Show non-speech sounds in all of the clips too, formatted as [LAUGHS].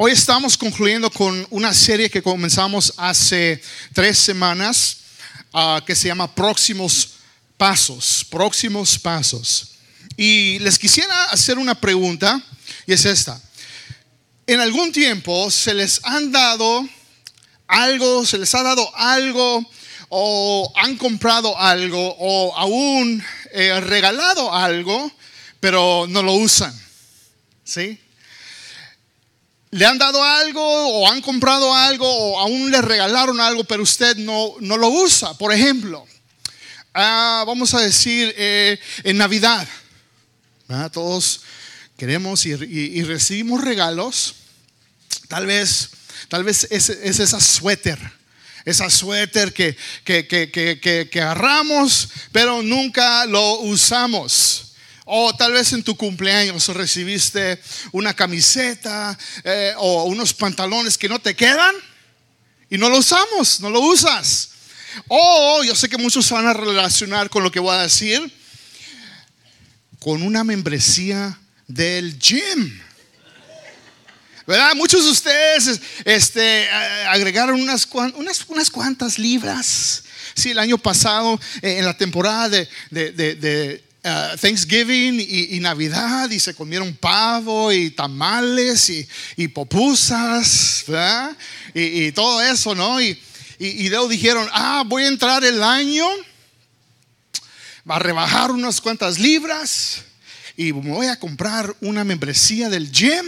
Hoy estamos concluyendo con una serie que comenzamos hace tres semanas ah, que se llama Próximos Pasos, Próximos Pasos. Y les quisiera hacer una pregunta y es esta. En algún tiempo se les han dado algo, se les ha dado algo o han comprado algo o aún eh, regalado algo, pero no lo usan. ¿Sí? Le han dado algo o han comprado algo o aún le regalaron algo, pero usted no, no lo usa. Por ejemplo, ah, vamos a decir eh, en Navidad, todos queremos y, recibimos regalos. Tal vez, tal vez es, esa suéter, esa suéter que, que, que, que agarramos, pero nunca lo usamos. O tal vez en tu cumpleaños recibiste una camiseta eh, o unos pantalones que no te quedan y no lo usamos, no lo usas. O yo sé que muchos van a relacionar con lo que voy a decir, con una membresía del gym. ¿Verdad? Muchos de ustedes este, agregaron unas, unas, unas cuantas libras. Sí, el año pasado, eh, en la temporada de, de Uh, Thanksgiving y, Navidad y se comieron pavo y tamales y, y popusas, Y, todo eso, ¿no? Y, y, luego dijeron, ah, voy a entrar el año, va a rebajar unas cuantas libras y voy a comprar una membresía del gym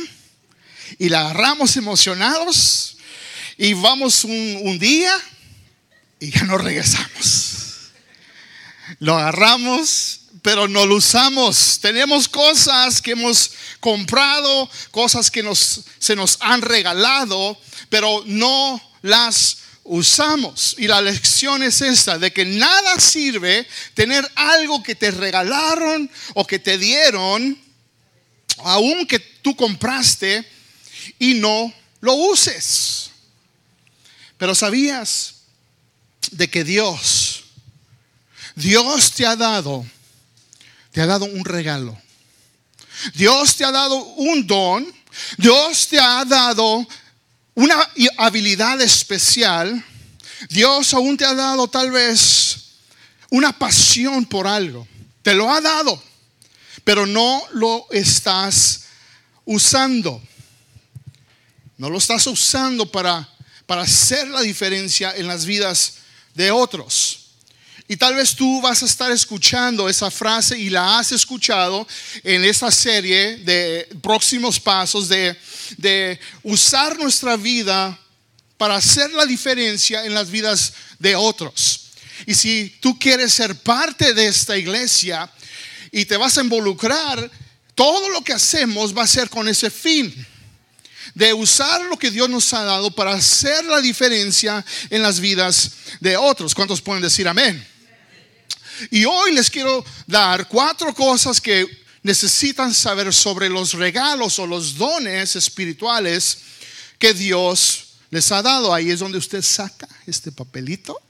y la agarramos emocionados y vamos un, un día y ya no regresamos. Lo agarramos pero no lo usamos. Tenemos cosas que hemos comprado, cosas que nos, se nos han regalado, pero no las usamos. Y la lección es esta, de que nada sirve tener algo que te regalaron o que te dieron, aun que tú compraste, y no lo uses. Pero sabías de que Dios, Dios te ha dado te ha dado un regalo. Dios te ha dado un don. Dios te ha dado una habilidad especial. Dios aún te ha dado tal vez una pasión por algo. Te lo ha dado, pero no lo estás usando. No lo estás usando para, para hacer la diferencia en las vidas de otros. Y tal vez tú vas a estar escuchando esa frase y la has escuchado en esta serie de próximos pasos de, de usar nuestra vida para hacer la diferencia en las vidas de otros. Y si tú quieres ser parte de esta iglesia y te vas a involucrar, todo lo que hacemos va a ser con ese fin de usar lo que Dios nos ha dado para hacer la diferencia en las vidas de otros. ¿Cuántos pueden decir amén? Y hoy les quiero dar cuatro cosas que necesitan saber sobre los regalos o los dones espirituales que Dios les ha dado. Ahí es donde usted saca este papelito,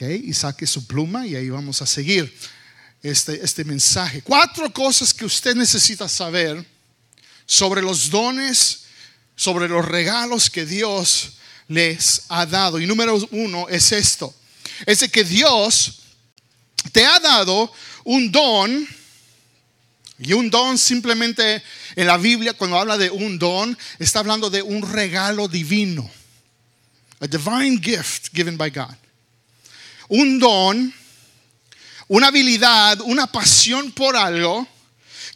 Y saque su pluma y ahí vamos a seguir este, este mensaje. Cuatro cosas que usted necesita saber sobre los dones, sobre los regalos que Dios les ha dado. Y número uno es esto. Es de que Dios te ha dado un don, y un don simplemente en la Biblia, cuando habla de un don, está hablando de un regalo divino. A divine gift given by God. Un don, una habilidad, una pasión por algo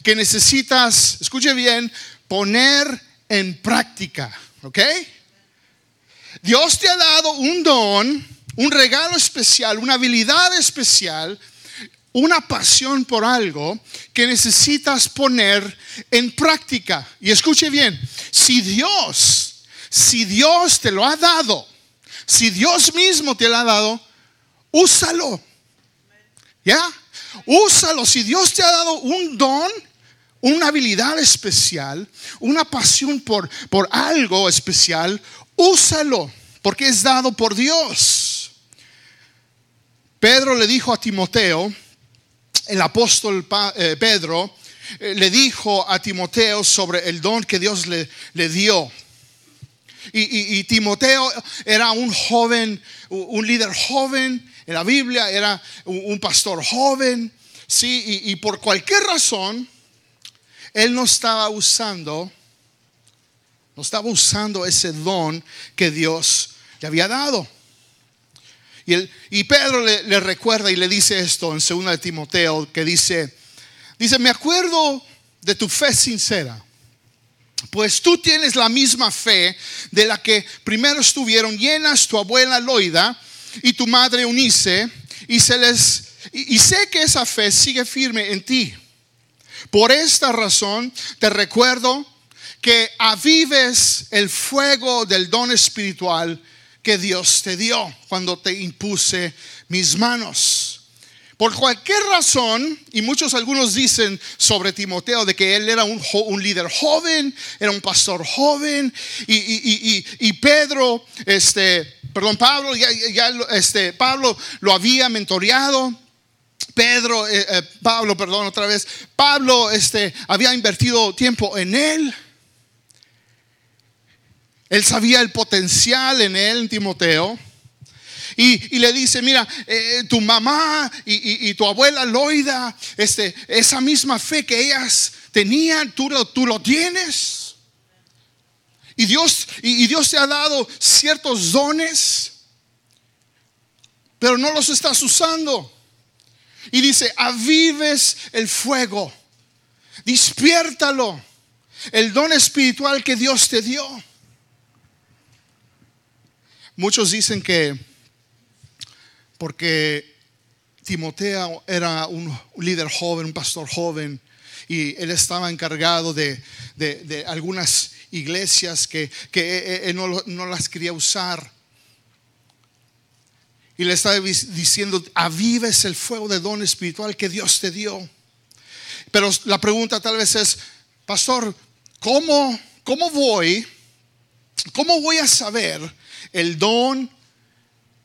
que necesitas, escuche bien, poner en práctica. ¿Ok? Dios te ha dado un don un regalo especial, una habilidad especial, una pasión por algo que necesitas poner en práctica. Y escuche bien, si Dios, si Dios te lo ha dado, si Dios mismo te lo ha dado, úsalo. ¿Ya? Úsalo. Si Dios te ha dado un don, una habilidad especial, una pasión por, por algo especial, úsalo, porque es dado por Dios. Pedro le dijo a Timoteo, el apóstol eh, Pedro, eh, le dijo a Timoteo sobre el don que Dios le, le dio. y, Timoteo era un joven, un líder joven en la Biblia, era un, pastor joven, sí, y, por cualquier razón, él no estaba usando, no estaba usando ese don que Dios le había dado. Y, Pedro le, le, recuerda y le dice esto en 2 de Timoteo, que dice, dice, me acuerdo de tu fe sincera pues tú tienes la misma fe de la que primero estuvieron llenas tu abuela Loida y tu madre Unice, y, se les, y, sé que esa fe sigue firme en ti. Por esta razón te recuerdo que avives el fuego del don espiritual que Dios te dio cuando te impuse mis manos. Por cualquier razón, y muchos algunos dicen sobre Timoteo de que él era un, líder joven, era un pastor joven, y, Pedro, este, perdón, Pablo, ya, este, Pablo lo había mentoreado. Pedro, eh, eh, Pablo, perdón, otra vez, Pablo este, había invertido tiempo en él. Él sabía el potencial en él, en Timoteo. Y, le dice, mira, eh, tu mamá y, tu abuela Loida, este, esa misma fe que ellas tenían, tú tú lo tienes. Y Dios, y Dios te ha dado ciertos dones, pero no los estás usando. Y dice, avives el fuego, despiértalo, el don espiritual que Dios te dio. Muchos dicen que porque Timoteo era un líder joven, un pastor joven, y él estaba encargado de, algunas iglesias que, él no, las quería usar. Y le estaba diciendo, avives el fuego de don espiritual que Dios te dio. Pero la pregunta tal vez es, pastor, ¿cómo, cómo voy? ¿Cómo voy a saber el don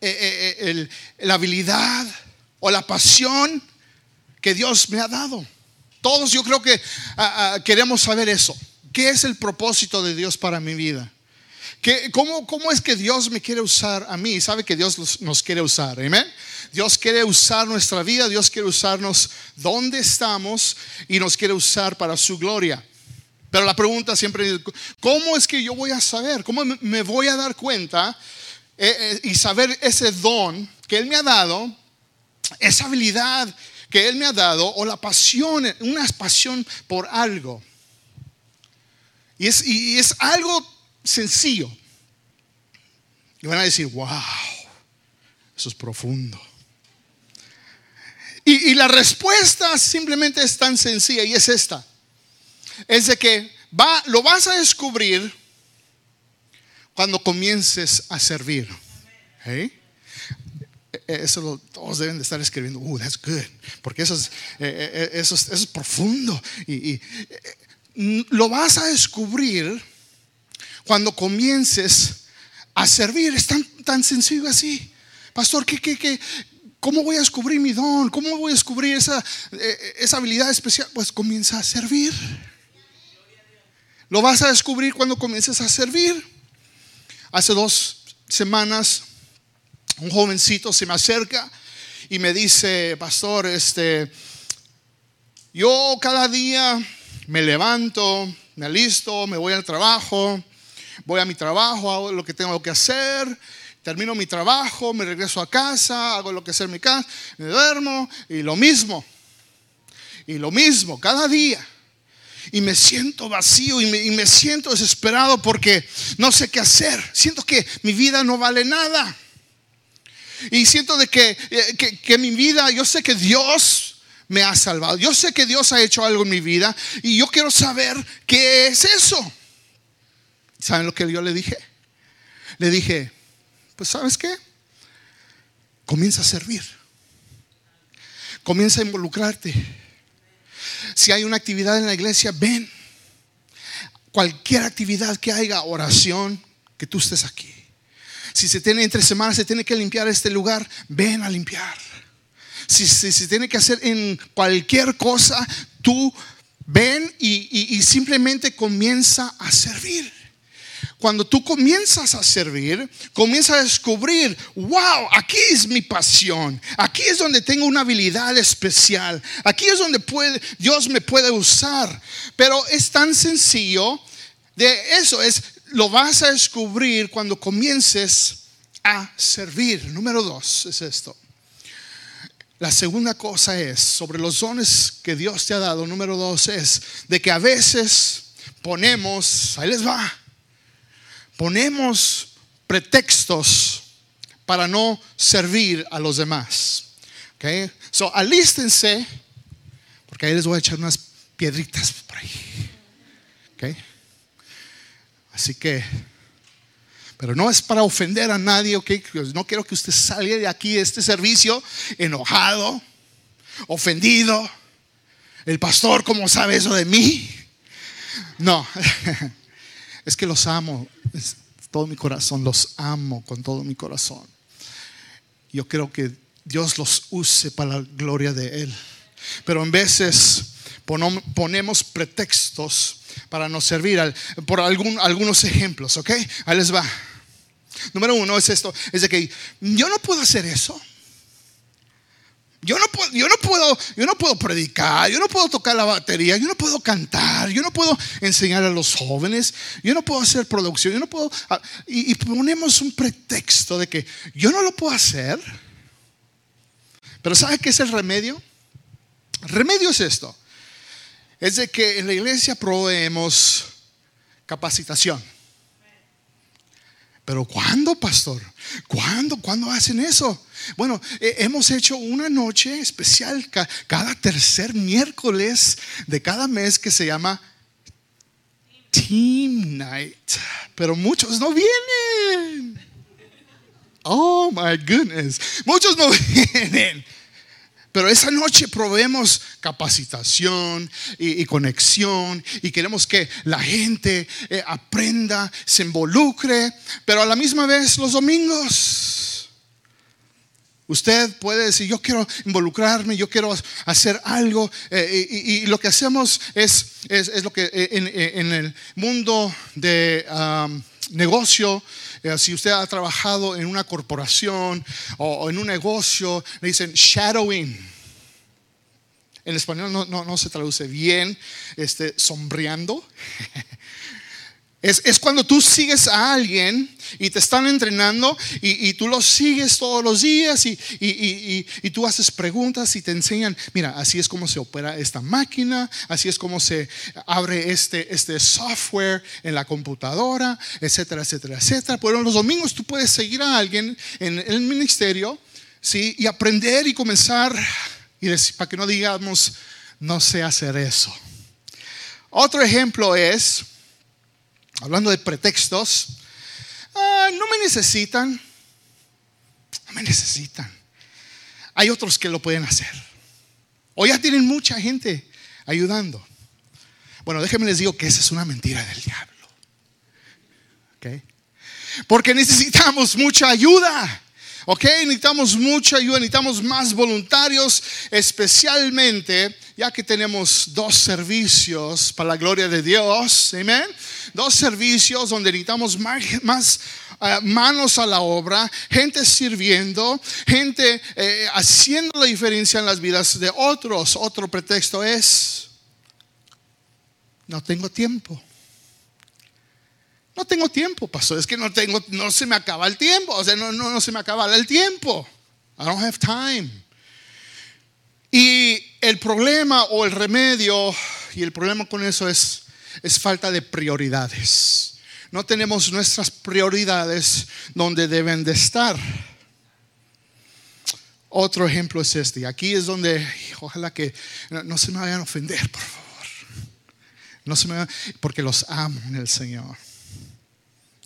eh, eh, eh, la habilidad o la pasión que Dios me ha dado. Todos yo creo que ah, ah, queremos saber eso. ¿Qué es el propósito de Dios para mi vida? ¿Qué, cómo, ¿Cómo es que Dios me quiere usar a mí? Sabe que Dios nos quiere usar, amén. Dios quiere usar nuestra vida, Dios quiere usarnos donde estamos y nos quiere usar para su gloria. Pero la pregunta siempre es, ¿cómo es que yo voy a saber? ¿Cómo me voy a dar cuenta eh, eh, y saber ese don que Él me ha dado, esa habilidad que Él me ha dado, o la pasión, una pasión por algo. Y es, algo sencillo. Y van a decir, wow, eso es profundo. Y, la respuesta simplemente es tan sencilla y es esta. Es de que va, lo vas a descubrir cuando comiences a servir. ¿Eh? Eso todos deben de estar escribiendo, uh, that's good, porque eso es, eh, eh, eso es, profundo. Y, lo vas a descubrir cuando comiences a servir. Es tan, tan sencillo así. Pastor, ¿qué, qué, qué? ¿cómo voy a descubrir mi don? ¿Cómo voy a descubrir esa, esa habilidad especial? Pues comienza a servir. Lo vas a descubrir cuando comiences a servir. Hace dos semanas un jovencito se me acerca y me dice, pastor, este, yo cada día me levanto, me alisto, me voy al trabajo, voy a mi trabajo, hago lo que tengo que hacer, termino mi trabajo, me regreso a casa, hago lo que hacer en mi casa, me duermo y lo mismo. Y lo mismo, cada día y me siento vacío y me, siento desesperado porque no sé qué hacer. Siento que mi vida no vale nada. Y siento de que, eh, que, que mi vida, yo sé que Dios me ha salvado. Yo sé que Dios ha hecho algo en mi vida y yo quiero saber qué es eso. ¿Saben lo que yo le dije? Le dije, pues sabes qué? Comienza a servir. Comienza a involucrarte si hay una actividad en la iglesia, ven. Cualquier actividad que haya, oración, que tú estés aquí. Si se tiene entre semanas, se tiene que limpiar este lugar, ven a limpiar. Si se tiene que hacer en cualquier cosa, tú ven y, simplemente comienza a servir. Cuando tú comienzas a servir, comienzas a descubrir, wow, aquí es mi pasión, aquí es donde tengo una habilidad especial, aquí es donde Dios me puede usar. Pero es tan sencillo de eso, es lo vas a descubrir cuando comiences a servir. Número dos es esto. La segunda cosa es, sobre los dones que Dios te ha dado, número dos es de que a veces ponemos, ahí les va, ponemos pretextos para no servir a los demás. Okay? So, alístense, porque ahí les voy a echar unas piedritas por ahí. Okay? Así que pero no es para ofender a nadie, ¿ok? No quiero que usted salga de aquí, de este servicio, enojado, ofendido. El pastor, ¿cómo sabe eso de mí? No, [LAUGHS] es que los amo, es todo mi corazón, los amo con todo mi corazón. Yo creo que Dios los use para la gloria de Él. Pero en veces ponemos pretextos para no servir. Por algún, algunos ejemplos, ¿ok? Ahí les va. Número uno es esto, es de que yo no puedo hacer eso. Yo no, puedo, yo, no puedo, yo no puedo predicar, yo no puedo tocar la batería, yo no puedo cantar, yo no puedo enseñar a los jóvenes, yo no puedo hacer producción, yo no puedo... Ah, y, ponemos un pretexto de que yo no lo puedo hacer. Pero ¿sabe qué es el remedio? El remedio es esto. Es de que en la iglesia proveemos capacitación. Pero ¿cuándo, pastor? ¿Cuándo? ¿Cuándo hacen eso? Bueno, hemos hecho una noche especial cada tercer miércoles de cada mes que se llama Team Night. Pero muchos no vienen. Oh my goodness. Muchos no [LAUGHS] vienen. Pero esa noche probemos capacitación y, conexión y queremos que la gente eh, aprenda, se involucre, pero a la misma vez los domingos. Usted puede decir, yo quiero involucrarme, yo quiero hacer algo. Eh, y, lo que hacemos es, es, lo que eh, en, el mundo de negocio, si usted ha trabajado en una corporación o, en un negocio, le dicen shadowing. En español no, no, se traduce bien, este, sombreando. [LAUGHS] Es, cuando tú sigues a alguien y te están entrenando y, tú los sigues todos los días y, y, tú haces preguntas y te enseñan, mira, así es como se opera esta máquina, así es como se abre este, este software en la computadora, etcétera, etcétera, etcétera. Pero los domingos tú puedes seguir a alguien en el ministerio ¿sí? y aprender y comenzar, y para que no digamos, no sé hacer eso. Otro ejemplo es hablando de pretextos, ah, no me necesitan, no me necesitan. Hay otros que lo pueden hacer. O ya tienen mucha gente ayudando. Bueno, déjenme les digo que esa es una mentira del diablo. Porque necesitamos mucha ayuda. Ok, necesitamos mucha ayuda, necesitamos más voluntarios, especialmente ya que tenemos dos servicios para la gloria de Dios, amén. Dos servicios donde necesitamos más, eh, manos a la obra, gente sirviendo, gente eh, haciendo la diferencia en las vidas de otros. Otro pretexto es, no tengo tiempo. No tengo tiempo, pastor. Es que no tengo, no se me acaba el tiempo. O sea, no, no, no se me acaba el tiempo. I don't have time. Y el problema o el remedio, y el problema con eso es, es falta de prioridades. No tenemos nuestras prioridades donde deben de estar. Otro ejemplo es este. Aquí es donde, ojalá que no, se me vayan a ofender, por favor. No se me porque los amo en el Señor.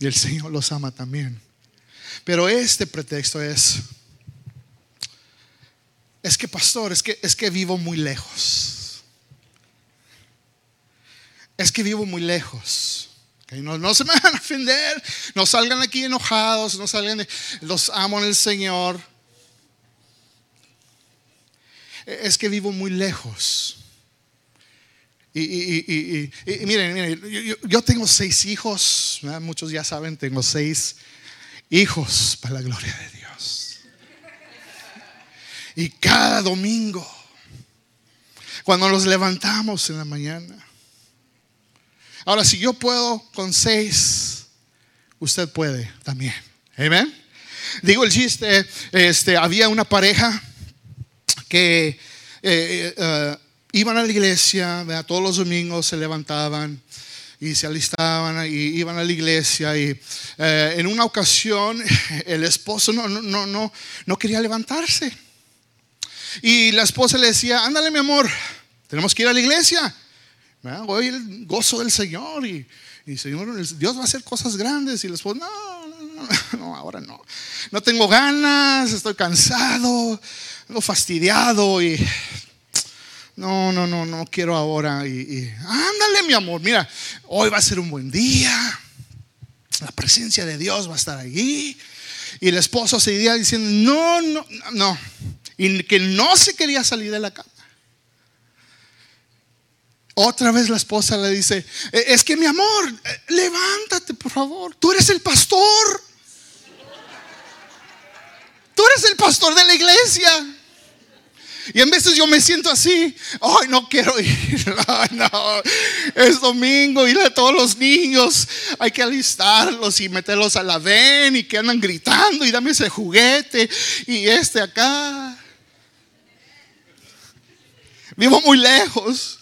Y el Señor los ama también. Pero este pretexto es, es que pastor, es que, es que vivo muy lejos. Es que vivo muy lejos. No, se me van a ofender, no salgan aquí enojados, no salgan, los amo en el Señor. Es que vivo muy lejos. Y, miren, miren, yo, tengo seis hijos, muchos ya saben, tengo seis hijos para la gloria de Dios. Y cada domingo, cuando nos levantamos en la mañana, ahora si yo puedo con seis, usted puede también. Amén. Digo el chiste, este, había una pareja que eh, eh, iban a la iglesia, todos los domingos se levantaban y se alistaban y iban a la iglesia y eh, en una ocasión [LAUGHS] el esposo no, no, no, no quería levantarse y la esposa le decía, ándale mi amor, tenemos que ir a la iglesia, ¿verdad? hoy el gozo del Señor y, Señor, Dios va a hacer cosas grandes y esposo, no, no, no, [LAUGHS] no, ahora no, no tengo ganas, estoy cansado, ando fastidiado y no, no, no, no quiero ahora. Y, y, ándale, mi amor, mira, hoy va a ser un buen día. La presencia de Dios va a estar allí. Y el esposo seguía diciendo, no, no, no. Y que no se quería salir de la cama. Otra vez la esposa le dice, "Eh, es que mi amor, eh, levántate por favor, tú eres el pastor. Tú eres el pastor de la iglesia. Y en veces yo me siento así, ay, no quiero ir, [LAUGHS] ay, no, es domingo, ir a todos los niños, hay que alistarlos y meterlos a la ven y que andan gritando y dame ese juguete y este acá. Vivo muy lejos,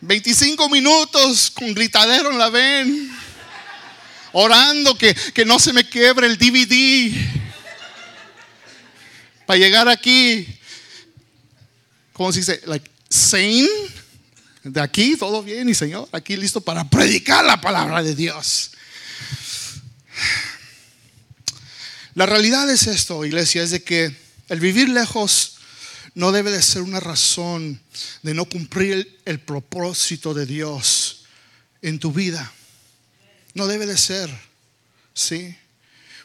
25 minutos con gritadero en la ven, orando que, que no se me quiebre el DVD para llegar aquí, ¿cómo se dice? Like, sane, de aquí, todo bien, y Señor, aquí listo para predicar la palabra de Dios. La realidad es esto, iglesia, es de que el vivir lejos no debe de ser una razón de no cumplir el, propósito de Dios en tu vida. No debe de ser, ¿sí?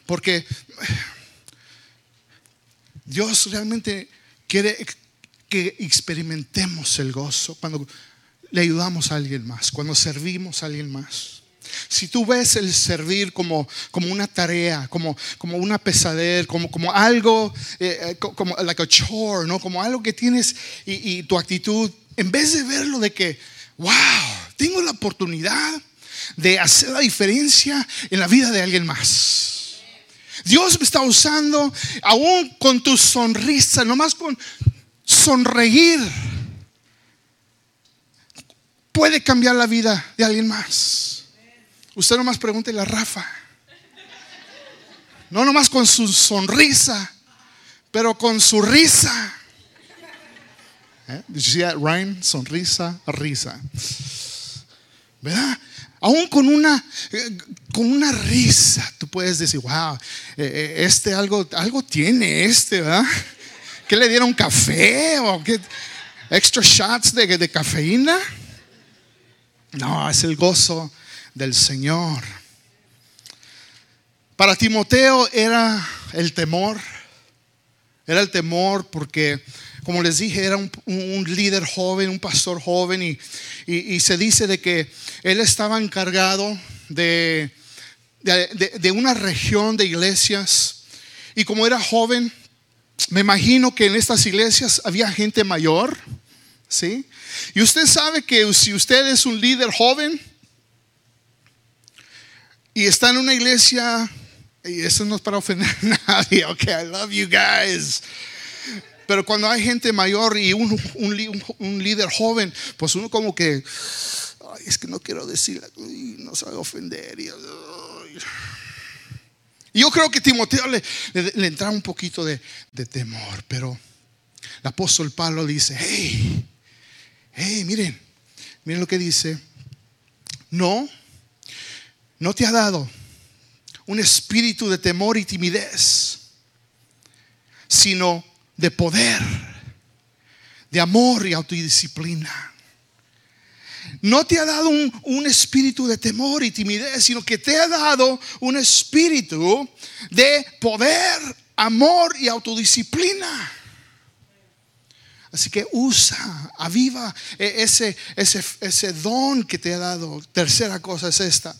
Porque Dios realmente quiere que experimentemos el gozo cuando le ayudamos a alguien más, cuando servimos a alguien más. Si tú ves el servir como, como una tarea, como, como una pesadez, como, como algo, eh, como like a chore, ¿no? como algo que tienes y, y tu actitud, en vez de verlo de que, wow, tengo la oportunidad de hacer la diferencia en la vida de alguien más. Dios me está usando aún con tu sonrisa, nomás con sonreír. Puede cambiar la vida de alguien más. Usted nomás pregúntele a Rafa. No nomás con su sonrisa, pero con su risa. ¿Eh? You see that rhyme? Sonrisa, risa. ¿Verdad? Aún con una, eh, con una risa, tú puedes decir, wow, eh, este algo, algo tiene este, ¿verdad? ¿Qué le dieron café o qué? Extra shots de, de cafeína. No, es el gozo del Señor. Para Timoteo era el temor, era el temor porque, como les dije, era un, líder joven, un pastor joven y, y, y, se dice de que él estaba encargado de, de, de, de una región de iglesias y como era joven, me imagino que en estas iglesias había gente mayor, ¿sí? Y usted sabe que si usted es un líder joven y está en una iglesia, y eso no es para ofender a [LAUGHS] nadie, ok, I love you guys. Pero cuando hay gente mayor y un, un, líder joven, pues uno como que, ay, es que no quiero decir, no sabe ofender. Y, y yo creo que Timoteo le, le, le entraba un poquito de, de, temor, pero el apóstol Pablo dice, hey, hey, miren, miren lo que dice, no, no te ha dado un espíritu de temor y timidez, sino de poder, de amor y autodisciplina. No te ha dado un, un, espíritu de temor y timidez, sino que te ha dado un espíritu de poder, amor y autodisciplina. Así que usa, aviva e, ese, ese, ese don que te ha dado. Tercera cosa es esta.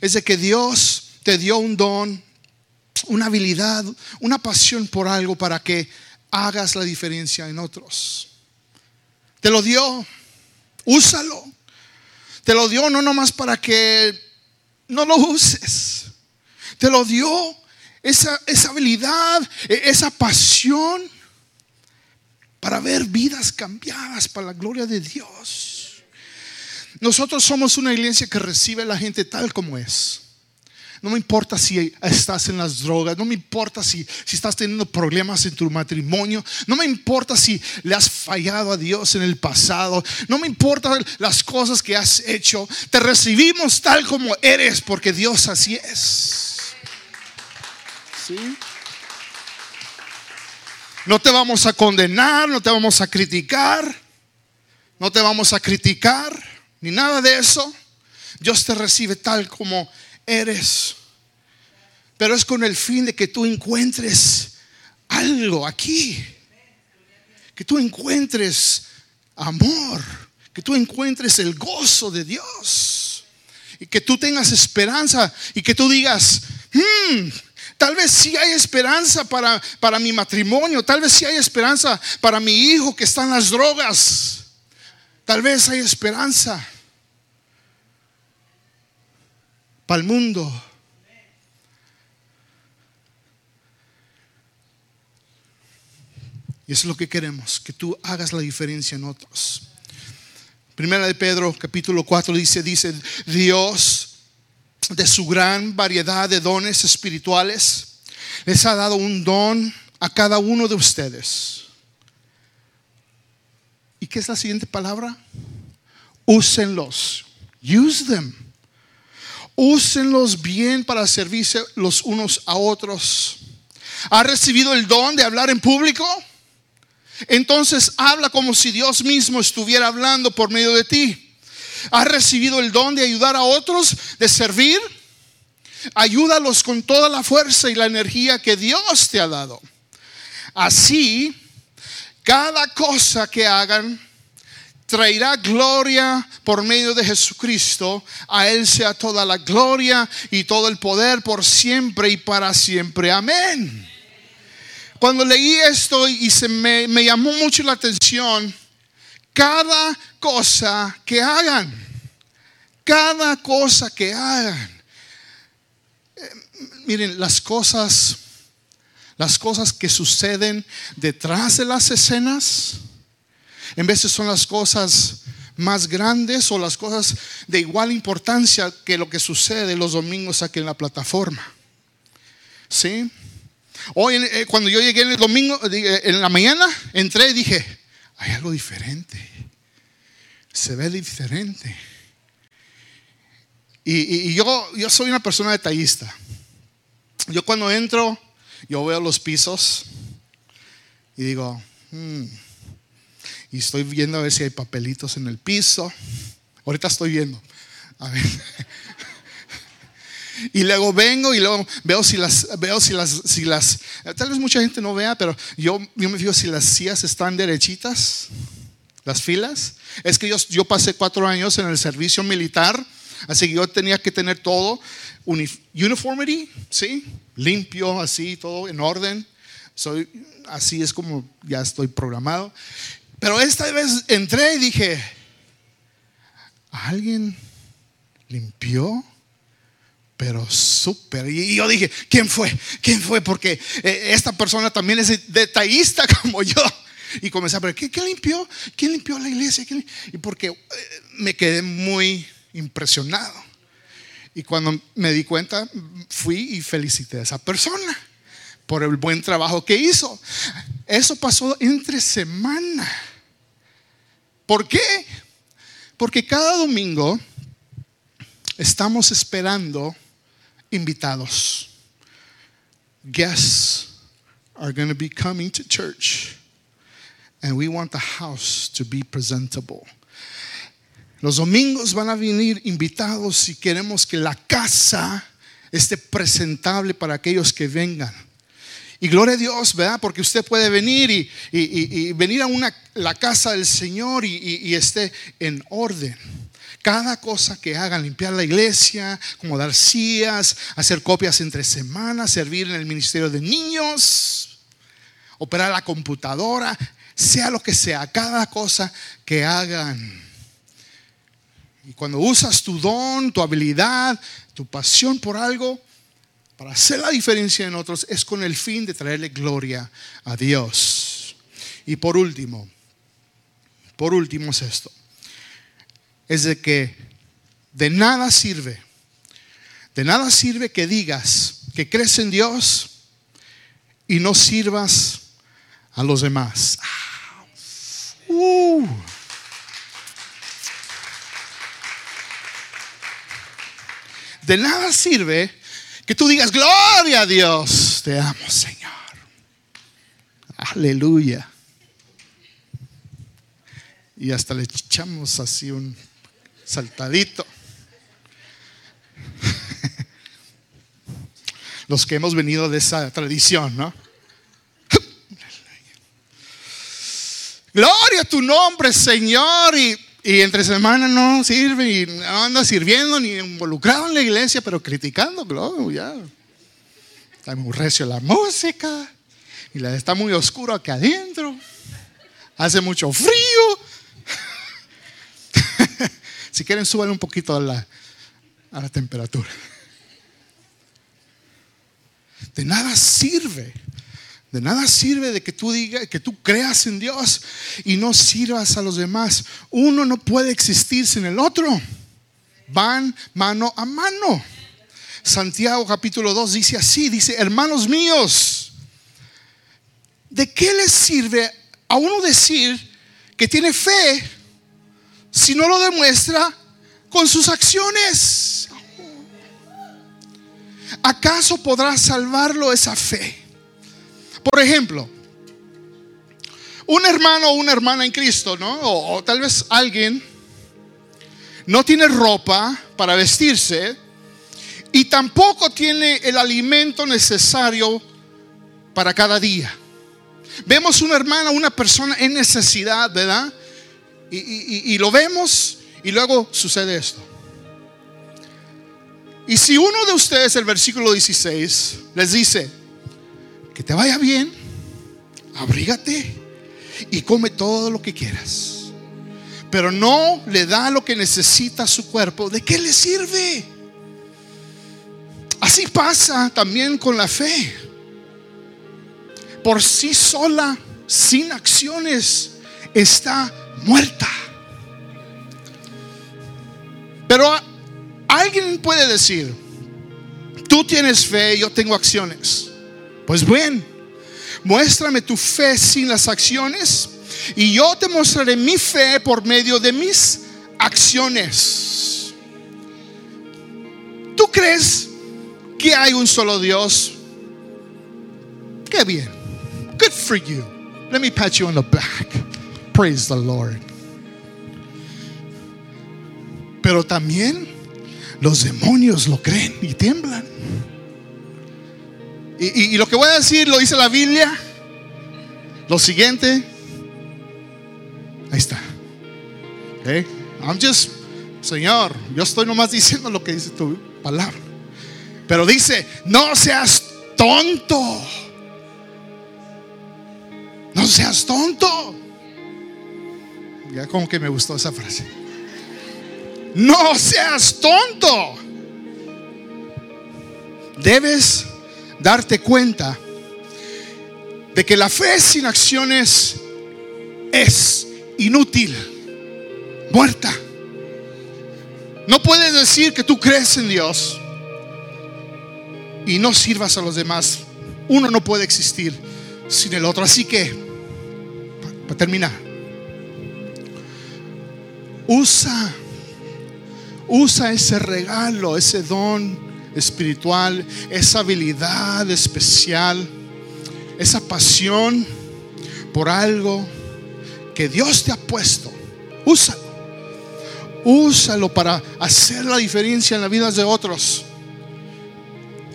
Es de que Dios te dio un don, una habilidad, una pasión por algo para que hagas la diferencia en otros. Te lo dio, úsalo. Te lo dio no nomás para que no lo uses. Te lo dio esa, esa habilidad, e, esa pasión para ver vidas cambiadas para la gloria de Dios. Nosotros somos una iglesia que recibe a la gente tal como es. No me importa si estás en las drogas, no me importa si, si estás teniendo problemas en tu matrimonio, no me importa si le has fallado a Dios en el pasado, no me importa las cosas que has hecho. Te recibimos tal como eres porque Dios así es. No te vamos a condenar, no te vamos a criticar, no te vamos a criticar, ni nada de eso. Dios te recibe tal como eres. Pero es con el fin de que tú encuentres algo aquí. Que tú encuentres amor. Que tú encuentres el gozo de Dios. Y que tú tengas esperanza. Y que tú digas, hmm, Tal vez sí hay esperanza para, para mi matrimonio. Tal vez sí hay esperanza para mi hijo que está en las drogas. Tal vez hay esperanza para el mundo. Y eso es lo que queremos, que tú hagas la diferencia en otros. Primera de Pedro, capítulo 4, dice, dice, Dios de su gran variedad de dones espirituales, les ha dado un don a cada uno de ustedes. ¿Y qué es la siguiente palabra? Úsenlos. Use them. Úsenlos bien para servirse los unos a otros. ¿Ha recibido el don de hablar en público? Entonces habla como si Dios mismo estuviera hablando por medio de ti. ¿Has recibido el don de ayudar a otros, de servir? Ayúdalos con toda la fuerza y la energía que Dios te ha dado. Así, cada cosa que hagan traerá gloria por medio de Jesucristo. A Él sea toda la gloria y todo el poder por siempre y para siempre. Amén. Cuando leí esto y se me, llamó mucho la atención, cada cosa que hagan, cada cosa que hagan. Eh, miren, las cosas, las cosas que suceden detrás de las escenas, en veces son las cosas más grandes o las cosas de igual importancia que lo que sucede los domingos aquí en la plataforma. ¿Sí? Hoy, eh, cuando yo llegué el domingo, eh, en la mañana, entré y dije, hay algo diferente. Se ve diferente. Y, yo, yo soy una persona detallista. Yo cuando entro, yo veo los pisos y digo, hmm", y estoy viendo a ver si hay papelitos en el piso. Ahorita estoy viendo. A ver. [LAUGHS] Y luego vengo y luego veo si las, veo si las, si las, tal vez mucha gente no vea, pero yo, yo me fijo si las sillas están derechitas, las filas. Es que yo, yo pasé cuatro años en el servicio militar, así que yo tenía que tener todo, uniformity, ¿sí? Limpio, así, todo en orden. Soy, así es como ya estoy programado. Pero esta vez entré y dije, ¿alguien limpió? pero súper. Y yo dije, ¿quién fue? ¿Quién fue? Porque eh, esta persona también es detallista [LAUGHS] como yo. Y comencé a ver, ¿qué, limpió? ¿Quién limpió la iglesia? Y porque eh, me quedé muy impresionado. Y cuando me di cuenta, fui y felicité a esa persona por el buen trabajo que hizo. Eso pasó entre semana. ¿Por qué? Porque cada domingo estamos esperando invitados. Guests are going to be coming to church, and we want the house to be presentable. Los domingos van a venir invitados y queremos que la casa esté presentable para aquellos que vengan. Y gloria a Dios, ¿verdad? Porque usted puede venir y, y venir a una, la casa del Señor y, esté en orden. Cada cosa que hagan, limpiar la iglesia, como dar sillas, hacer copias entre semanas, servir en el ministerio de niños, operar la computadora, sea lo que sea, cada cosa que hagan. Y cuando usas tu don, tu habilidad, tu pasión por algo, para hacer la diferencia en otros, es con el fin de traerle gloria a Dios. Y por último, por último es esto, es de que de nada sirve, de nada sirve que digas que crees en Dios y no sirvas a los demás. Uh. De nada sirve que tú digas, gloria a Dios, te amo Señor. Aleluya. Y hasta le echamos así un saltadito. [LAUGHS] Los que hemos venido de esa tradición, ¿no? [LAUGHS] Gloria a tu nombre, Señor. Y, entre semana no sirve y no anda sirviendo ni involucrado en la iglesia, pero criticando, gloria. Está muy recio la música y la está muy oscuro acá adentro. Hace mucho frío. [LAUGHS] si quieren, suban un poquito a la, a la temperatura. De nada sirve de nada sirve de que tú digas, que tú creas en Dios y no sirvas a los demás. Uno no puede existir sin el otro. Van mano a mano. Santiago capítulo 2 dice así, dice, hermanos míos, ¿de qué les sirve a uno decir que tiene fe si no lo demuestra con sus acciones? ¿Acaso podrá salvarlo esa fe? Por ejemplo, un hermano o una hermana en Cristo, ¿no? O, tal vez alguien no tiene ropa para vestirse y tampoco tiene el alimento necesario para cada día. Vemos una hermana, una persona en necesidad, ¿verdad? Y, lo vemos y luego sucede esto. Y si uno de ustedes, el versículo 16, les dice, que te vaya bien, abrígate y come todo lo que quieras. Pero no le da lo que necesita su cuerpo. ¿De qué le sirve? Así pasa también con la fe. Por sí sola, sin acciones, está muerta. Pero alguien puede decir, tú tienes fe, yo tengo acciones. Pues bien, muéstrame tu fe sin las acciones y yo te mostraré mi fe por medio de mis acciones. ¿Tú crees que hay un solo Dios? Qué bien. Good for you. Let me pat you on the back. Praise the Lord. Pero también los demonios lo creen y tiemblan. Y, lo que voy a decir lo dice la Biblia. Lo siguiente. Ahí está. Okay. I'm just, Señor, yo estoy nomás diciendo lo que dice tu palabra. Pero dice, no seas tonto. No seas tonto. Ya como que me gustó esa frase. No seas tonto. Debes darte cuenta de que la fe sin acciones es inútil, muerta. No puedes decir que tú crees en Dios y no sirvas a los demás. Uno no puede existir sin el otro. Así que, para terminar, usa, usa ese regalo, ese don espiritual, esa habilidad especial, esa pasión por algo que Dios te ha puesto. Úsalo. Úsalo para hacer la diferencia en la vida de otros.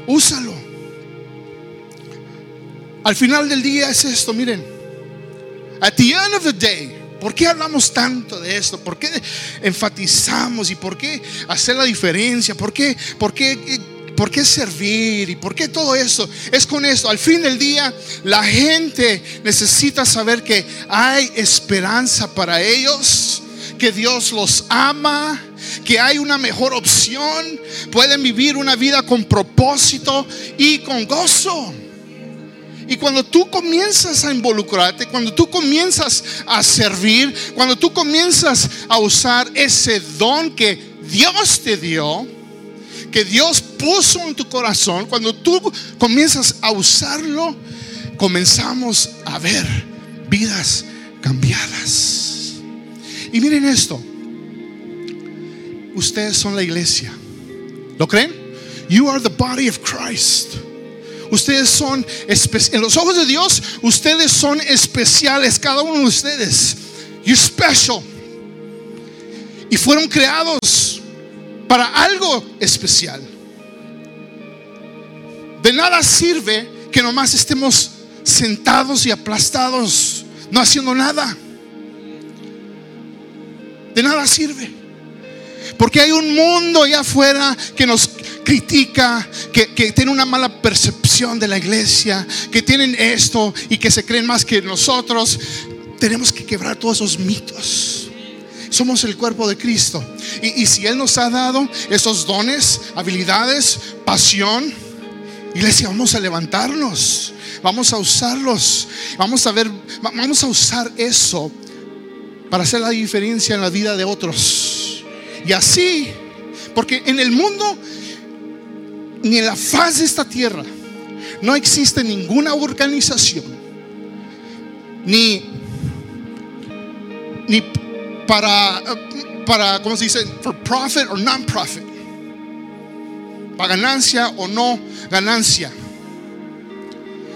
Úsalo. Al final del día es esto, miren. At the end of the day, ¿por qué hablamos tanto de esto? ¿Por qué enfatizamos y por qué hacer la diferencia? ¿Por qué, por qué, por qué servir y por qué todo eso? Es con esto. Al fin del día, la gente necesita saber que hay esperanza para ellos, que Dios los ama, que hay una mejor opción, pueden vivir una vida con propósito y con gozo. Y cuando tú comienzas a involucrarte, cuando tú comienzas a servir, cuando tú comienzas a usar ese don que Dios te dio, que Dios puso en tu corazón, cuando tú comienzas a usarlo, comenzamos a ver vidas cambiadas. Y miren esto, ustedes son la iglesia. ¿Lo creen? You are the body of Christ. Ustedes son en los ojos de Dios, ustedes son especiales, cada uno de ustedes. You're special. Y fueron creados para algo especial. De nada sirve que nomás estemos sentados y aplastados, no haciendo nada. De nada sirve. Porque hay un mundo allá afuera que nos critica, que, que, tiene una mala percepción de la iglesia, que tienen esto y que se creen más que nosotros. Tenemos que quebrar todos esos mitos. Somos el cuerpo de Cristo. Y, y si Él nos ha dado esos dones, habilidades, pasión, iglesia, vamos a levantarnos. Vamos a usarlos. Vamos a ver, vamos a usar eso para hacer la diferencia en la vida de otros. Y así, porque en el mundo, ni en la faz de esta tierra, no existe ninguna organización, ni, ni para, para, ¿cómo se dice? For profit or non-profit. Para ganancia o no ganancia.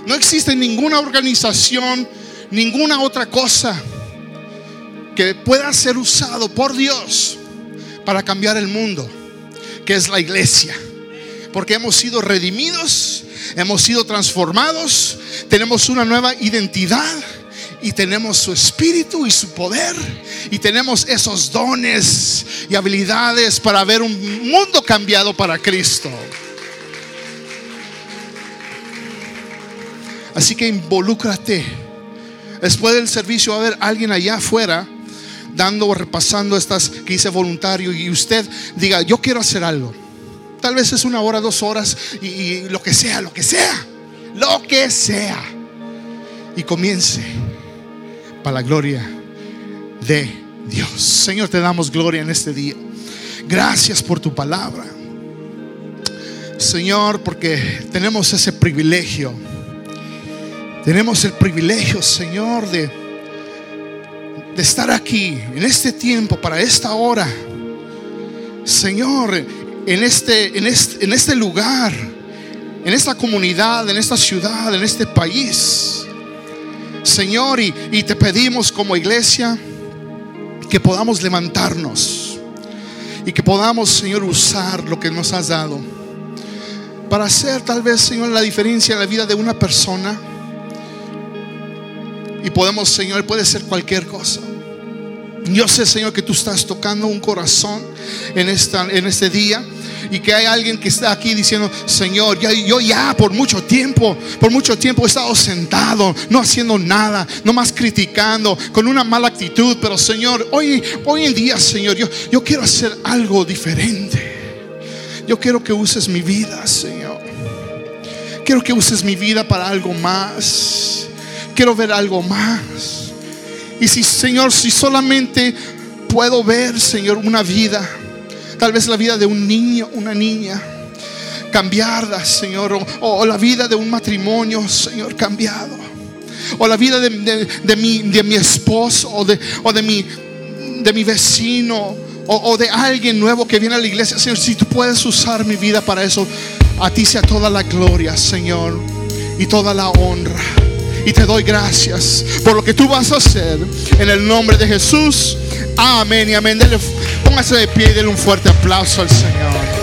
No existe ninguna organización, ninguna otra cosa que pueda ser usado por Dios para cambiar el mundo, que es la iglesia. Porque hemos sido redimidos, hemos sido transformados, tenemos una nueva identidad y tenemos su espíritu y su poder y tenemos esos dones y habilidades para ver un mundo cambiado para Cristo. Así que involúcrate. Después del servicio va a haber alguien allá afuera dando o repasando estas que hice voluntario y usted diga, yo quiero hacer algo. Tal vez es una hora, dos horas y, lo que sea, lo que sea, lo que sea. Y comience para la gloria de Dios. Señor, te damos gloria en este día. Gracias por tu palabra. Señor, porque tenemos ese privilegio. Tenemos el privilegio, Señor, de de estar aquí, en este tiempo, para esta hora. Señor, en este, en en este lugar, en esta comunidad, en esta ciudad, en este país. Señor, y, y te pedimos como iglesia que podamos levantarnos y que podamos, Señor, usar lo que nos has dado para hacer tal vez, Señor, la diferencia en la vida de una persona y podemos, Señor, puede ser cualquier cosa. Yo sé, Señor, que tú estás tocando un corazón en, esta, en este día y que hay alguien que está aquí diciendo, Señor, yo ya por mucho tiempo, por mucho tiempo he estado sentado, no haciendo nada, no más criticando, con una mala actitud, pero Señor, hoy, hoy en día, Señor, yo, yo quiero hacer algo diferente. Yo quiero que uses mi vida, Señor. Quiero que uses mi vida para algo más quiero ver algo más. Y si, Señor, si solamente puedo ver, Señor, una vida, tal vez la vida de un niño, una niña, cambiarla, Señor, o, la vida de un matrimonio, Señor, cambiado, o la vida de, mi, esposo, o de, mi, vecino, o de alguien nuevo que viene a la iglesia, Señor, si tú puedes usar mi vida para eso, a ti sea toda la gloria, Señor, y toda la honra. Y te doy gracias por lo que tú vas a hacer. En el nombre de Jesús. Amén y amén. póngase de pie y denle un fuerte aplauso al Señor.